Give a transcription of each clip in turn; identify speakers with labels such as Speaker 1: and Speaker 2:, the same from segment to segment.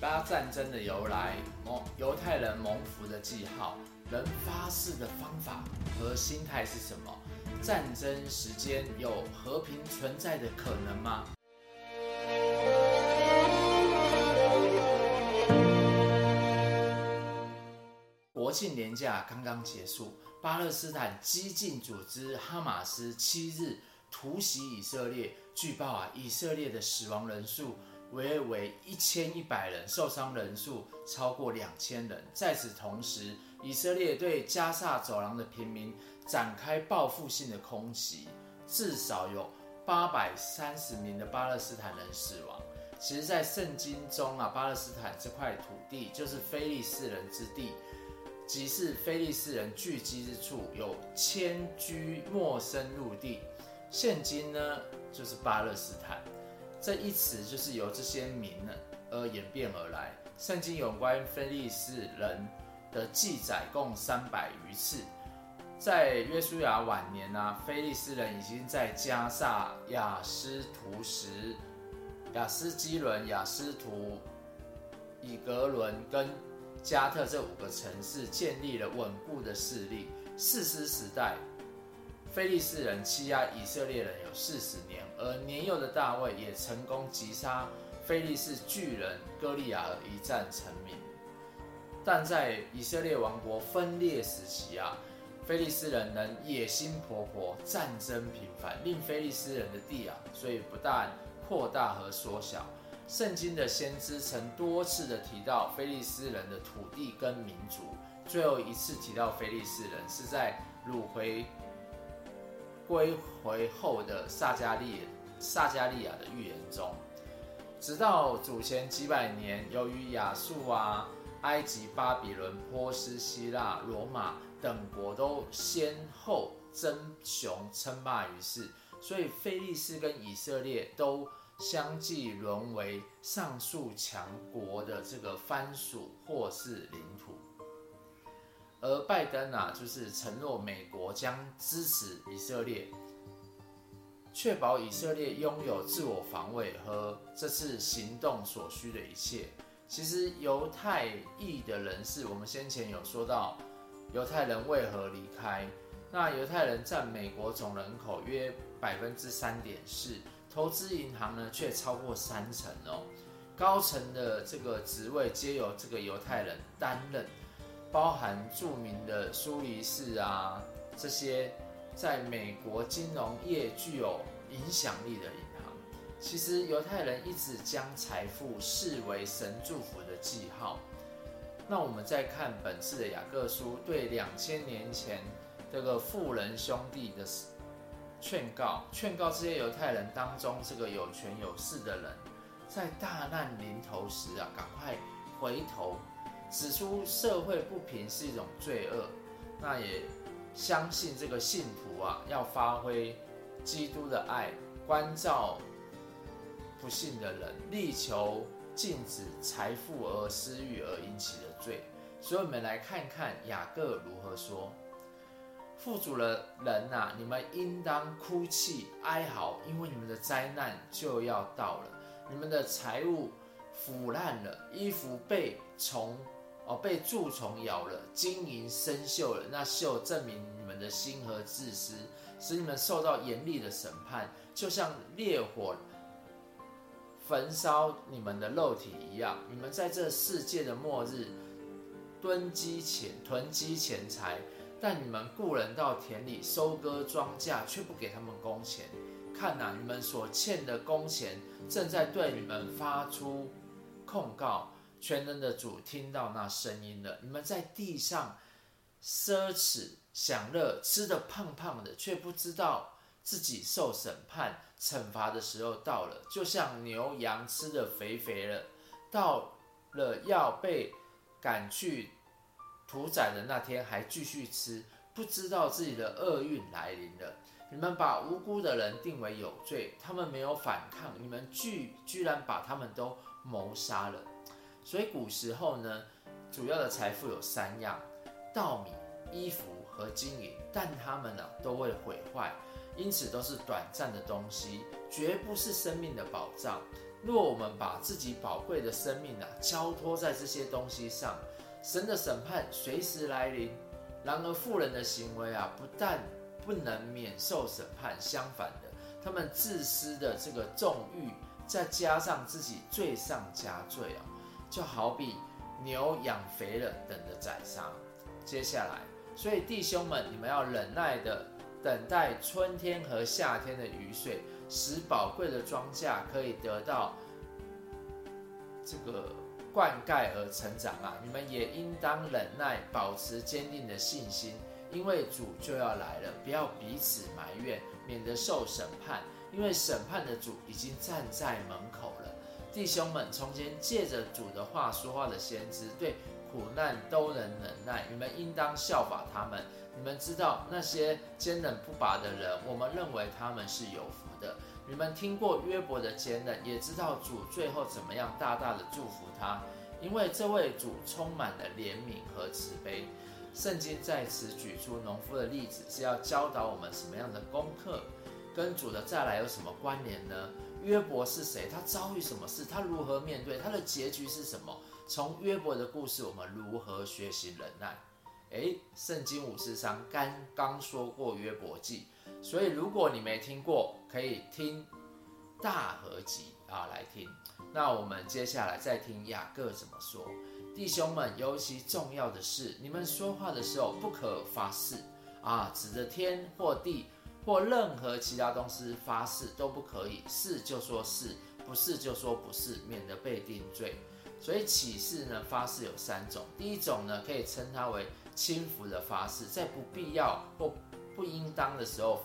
Speaker 1: 巴战争的由来，蒙犹太人蒙福的记号，人发誓的方法和心态是什么？战争时间有和平存在的可能吗？国庆连假刚刚结束，巴勒斯坦激进组织哈马斯七日突袭以色列，据报啊，以色列的死亡人数约为一千一百人，受伤人数超过两千人。在此同时，以色列对加萨走廊的平民展开报复性的空袭，至少有八百三十名的巴勒斯坦人死亡。其实，在圣经中啊，巴勒斯坦这块土地就是非利士人之地。即是非利士人聚集之处，有迁居陌生陆地。现今呢，就是巴勒斯坦这一词，就是由这些名而演变而来。圣经有关菲利斯人的记载共三百余次。在约书亚晚年啊，非利斯人已经在加萨、雅斯图什、雅斯基伦、雅斯图、以格伦跟加特这五个城市建立了稳固的势力。四师时代，非利士人欺压以色列人有四十年，而年幼的大卫也成功击杀非利士巨人歌利亚，而一战成名。但在以色列王国分裂时期啊，非利士人能野心勃勃，战争频繁，令非利士人的地啊，所以不但扩大和缩小。圣经的先知曾多次的提到非利士人的土地跟民族，最后一次提到非利士人是在鲁回归回后的撒迦利撒迦利亚的预言中。直到祖前几百年，由于亚述啊、埃及、巴比伦、波斯、希腊、罗马等国都先后争雄称霸于世，所以菲利斯跟以色列都。相继沦为上述强国的这个藩属或是领土，而拜登啊，就是承诺美国将支持以色列，确保以色列拥有自我防卫和这次行动所需的一切。其实犹太裔的人士，我们先前有说到，犹太人为何离开？那犹太人占美国总人口约百分之三点四。投资银行呢，却超过三成哦。高层的这个职位皆由这个犹太人担任，包含著名的苏黎世啊，这些在美国金融业具有影响力的银行。其实犹太人一直将财富视为神祝福的记号。那我们再看本次的雅各书，对两千年前这个富人兄弟的。劝告，劝告这些犹太人当中，这个有权有势的人，在大难临头时啊，赶快回头，指出社会不平是一种罪恶。那也相信这个信徒啊，要发挥基督的爱，关照不幸的人，力求禁止财富而私欲而引起的罪。所以，我们来看看雅各如何说。富足的人呐、啊，你们应当哭泣哀嚎，因为你们的灾难就要到了。你们的财物腐烂了，衣服被虫哦被蛀虫咬了，金银生锈了。那锈证明你们的心和自私，使你们受到严厉的审判，就像烈火焚烧你们的肉体一样。你们在这世界的末日囤积钱囤积钱财。但你们雇人到田里收割庄稼，却不给他们工钱。看哪，你们所欠的工钱正在对你们发出控告。全能的主听到那声音了。你们在地上奢侈享乐，吃得胖胖的，却不知道自己受审判惩罚的时候到了。就像牛羊吃得肥肥了，到了要被赶去。屠宰的那天还继续吃，不知道自己的厄运来临了。你们把无辜的人定为有罪，他们没有反抗，你们居居然把他们都谋杀了。所以古时候呢，主要的财富有三样：稻米、衣服和金银，但他们呢都会毁坏，因此都是短暂的东西，绝不是生命的保障。若我们把自己宝贵的生命啊交托在这些东西上，神的审判随时来临。然而富人的行为啊，不但不能免受审判，相反的，他们自私的这个纵欲，再加上自己罪上加罪啊，就好比牛养肥了等着宰杀。接下来，所以弟兄们，你们要忍耐的等待春天和夏天的雨水，使宝贵的庄稼可以得到这个灌溉而成长啊！你们也应当忍耐，保持坚定的信心，因为主就要来了。不要彼此埋怨，免得受审判。因为审判的主已经站在门口了。弟兄们，从前借着主的话说话的先知，对苦难都能忍耐。你们应当效法他们。你们知道那些坚忍不拔的人，我们认为他们是有福的。你们听过约伯的坚忍，也知道主最后怎么样大大的祝福他，因为这位主充满了怜悯和慈悲。圣经在此举出农夫的例子，是要教导我们什么样的功课？跟主的再来有什么关联呢？约伯是谁？他遭遇什么事？他如何面对？他的结局是什么？从约伯的故事，我们如何学习忍耐？诶，圣经五十章刚刚说过约伯记，所以如果你没听过，可以听大合集啊来听。那我们接下来再听雅各怎么说。弟兄们，尤其重要的是，你们说话的时候不可发誓啊，指着天或地或任何其他东西发誓都不可以，是就说是，不是就说不是，免得被定罪。所以起誓呢，发誓有三种，第一种呢，可以称它为。轻浮的发誓，在不必要或不应当的时候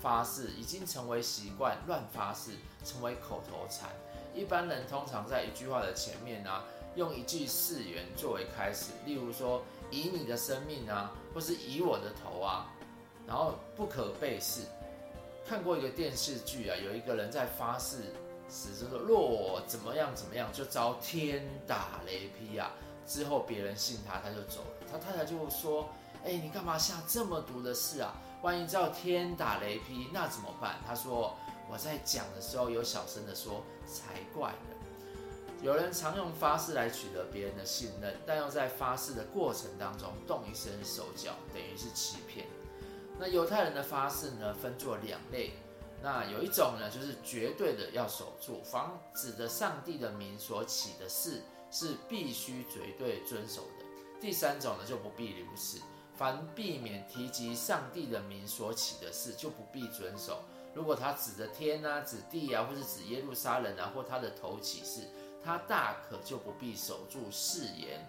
Speaker 1: 发誓，已经成为习惯，乱发誓成为口头禅。一般人通常在一句话的前面呢、用一句誓言作为开始，例如说以你的生命啊，或是以我的头啊，然后不可背誓。看过一个电视剧啊，有一个人在发誓时就说，若我怎么样怎么样，就遭天打雷劈啊。之后别人信他，他就走了。他太太就说：“哎、你干嘛下这么毒的誓啊？万一遭天打雷劈，那怎么办？”他说：“我在讲的时候有小声的说，才怪呢。”有人常用发誓来取得别人的信任，但又在发誓的过程当中动一身手脚，等于是欺骗。那犹太人的发誓呢，分作两类。那有一种呢，就是绝对的要守住，防止的上帝的名所起的誓。是必须绝对遵守的。第三种呢，就不必如此。凡避免提及上帝的名所起的事，就不必遵守。如果他指着天啊、指地啊，或是指耶路撒冷啊，或他的头起誓，他大可就不必守住誓言。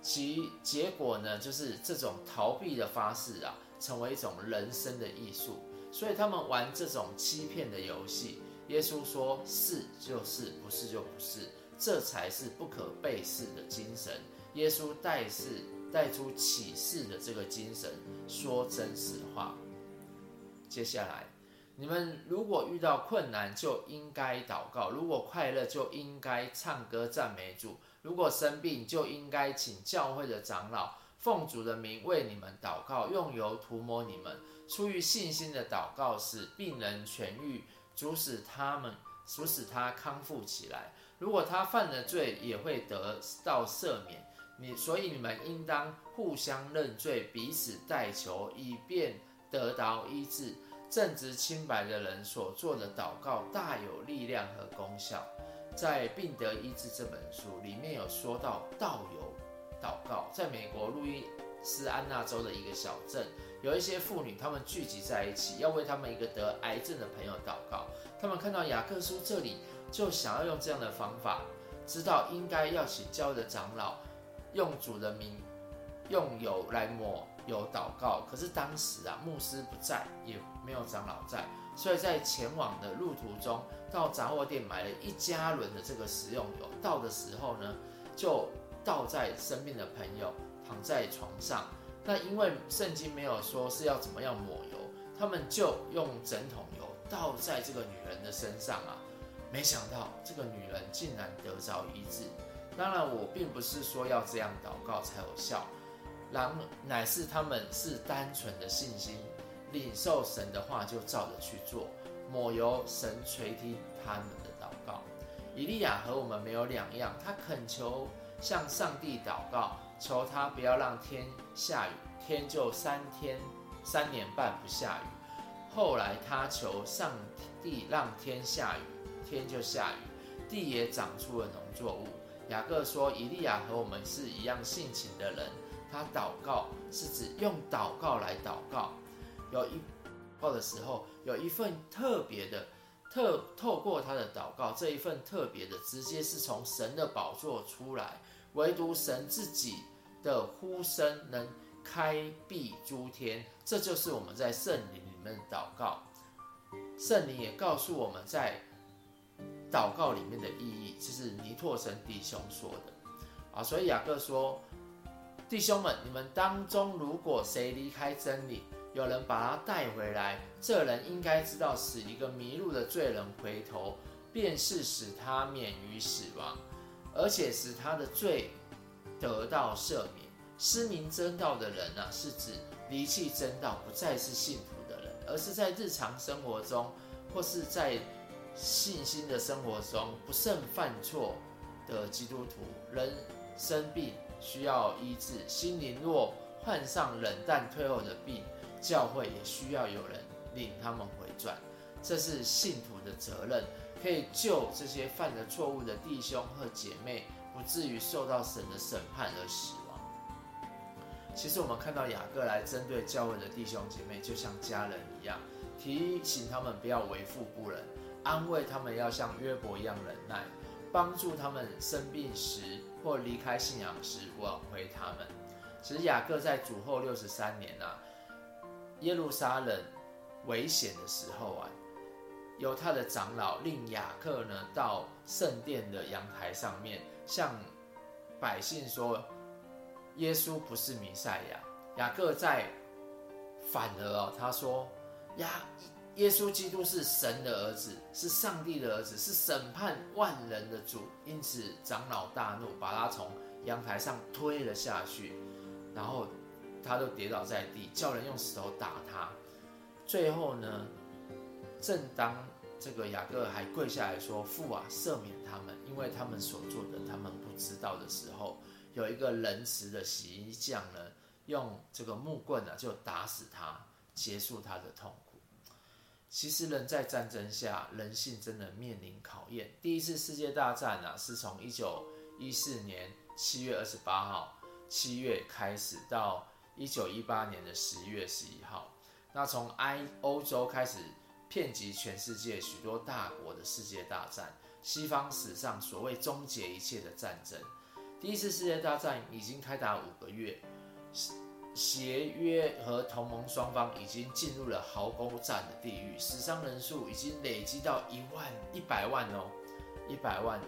Speaker 1: 其结果呢，就是这种逃避的发誓啊，成为一种人生的艺术。所以他们玩这种欺骗的游戏。耶稣说：是就是，不是就不是。这才是不可背誓的精神。耶稣带是带出启示的这个精神，说真实话。接下来，你们如果遇到困难，就应该祷告；如果快乐，就应该唱歌赞美主；如果生病，就应该请教会的长老奉主的名为你们祷告，用油涂抹你们。出于信心的祷告使病人痊愈，主使他们，主使他康复起来。如果他犯了罪，也会得到赦免。你所以你们应当互相认罪，彼此代求，以便得到医治。正直清白的人所做的祷告，大有力量和功效。在《病得医治》这本书里面有说到道友祷告。在美国路易斯安那州的一个小镇，有一些妇女，她们聚集在一起，要为他们一个得癌症的朋友祷告。他们看到雅各书这里。就想要用这样的方法，知道应该要请教的长老用主的名用油来抹油祷告。可是当时啊，牧师不在，也没有长老在，所以在前往的路途中，到杂货店买了一加仑的这个食用油。到的时候呢，就倒在生病的朋友躺在床上。那因为圣经没有说是要怎么样抹油，他们就用整桶油倒在这个女人的身上啊。没想到这个女人竟然得着医治。当然，我并不是说要这样祷告才有效，然乃是他们是单纯的信心，领受神的话就照着去做。抹油，神垂听他们的祷告。以利亚和我们没有两样，他恳求向上帝祷告，求他不要让天下雨，天就三天三年半不下雨。后来他求上帝让天下雨，天就下雨，地也长出了农作物。雅各说，以利亚和我们是一样性情的人，他祷告是指用祷告来祷告，有一报的时候，有一份特别的特透过他的祷告，这一份特别的直接是从神的宝座出来，唯独神自己的呼声能开辟诸天，这就是我们在圣灵里面。祷告，圣灵也告诉我们在祷告里面的意义，这是尼拓神弟兄说的啊。所以雅各说：“弟兄们，你们当中如果谁离开真理，有人把他带回来，这人应该知道，使一个迷路的罪人回头，便是使他免于死亡，而且使他的罪得到赦免。失明真道的人呢、是指离弃真道，不再是信徒。”而是在日常生活中，或是在信心的生活中不慎犯错的基督徒，人生病需要医治，心灵若患上冷淡退后的病，教会也需要有人领他们回转。这是信徒的责任，可以救这些犯了错误的弟兄和姐妹，不至于受到神的审判而死亡。其实我们看到雅各来针对教会的弟兄姐妹，就像家人一样，提醒他们不要为富不仁，安慰他们要像约伯一样忍耐，帮助他们生病时或离开信仰时挽回他们。其实雅各在主后六十三年啊，耶路撒冷危险的时候啊，由他的长老令雅各呢到圣殿的阳台上面，向百姓说。耶稣不是弥赛亚，雅各在反而哦，他说呀，耶稣基督是神的儿子，是上帝的儿子，是审判万人的主。因此长老大怒，把他从阳台上推了下去，然后他都跌倒在地，叫人用石头打他。最后呢，正当这个雅各还跪下来说：“父啊，赦免他们，因为他们所做的，他们不知道的时候。”有一个仁慈的洗衣匠呢，用这个木棍呢，就打死他，结束他的痛苦。其实人在战争下，人性真的面临考验。第一次世界大战呢，是从一九一四年七月二十八号七月开始，到一九一八年的十一月十一号。那从埃欧洲开始，遍及全世界许多大国的世界大战，西方史上所谓终结一切的战争。第一次世界大战已经开打五个月，协约和同盟双方已经进入了壕沟战的地狱，死伤人数已经累积到一万一百万哦，一百万。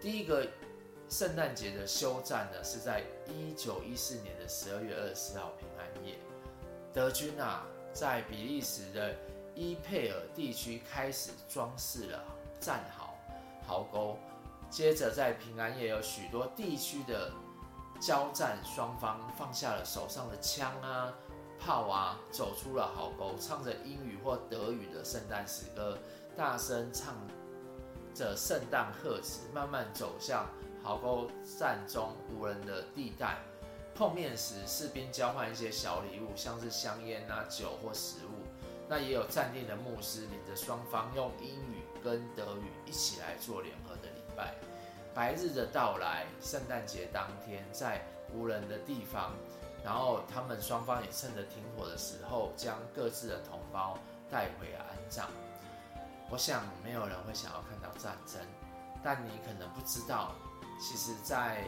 Speaker 1: 第一个圣诞节的休战呢，是在一九一四年的十二月二十四号平安夜，德军啊在比利时的伊佩尔地区开始装饰了战壕壕沟。接着，在平安夜，有许多地区的交战双方放下了手上的枪啊、炮啊，走出了壕沟，唱着英语或德语的圣诞诗歌，大声唱着圣诞贺词，慢慢走向壕沟战中无人的地带。碰面时，士兵交换一些小礼物，像是香烟啊、酒或食物。那也有站定的牧师领着双方用英语跟德语一起来做联合的礼拜。白日的到来，圣诞节当天，在无人的地方，然后他们双方也趁着停火的时候，将各自的同胞带回安葬。我想没有人会想要看到战争，但你可能不知道，其实，在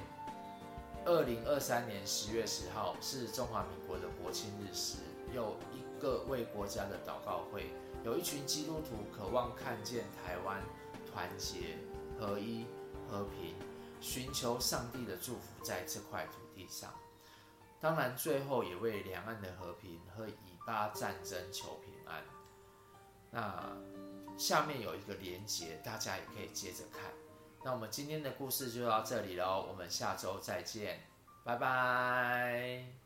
Speaker 1: 二零二三年十月十号是中华民国的国庆日时，有一各为国家的祷告会，有一群基督徒渴望看见台湾团结合一。和平，寻求上帝的祝福在这块土地上。当然，最后也为两岸的和平和以巴战争求平安。那下面有一个连结，大家也可以接着看。那我们今天的故事就到这里喽，我们下周再见，拜拜。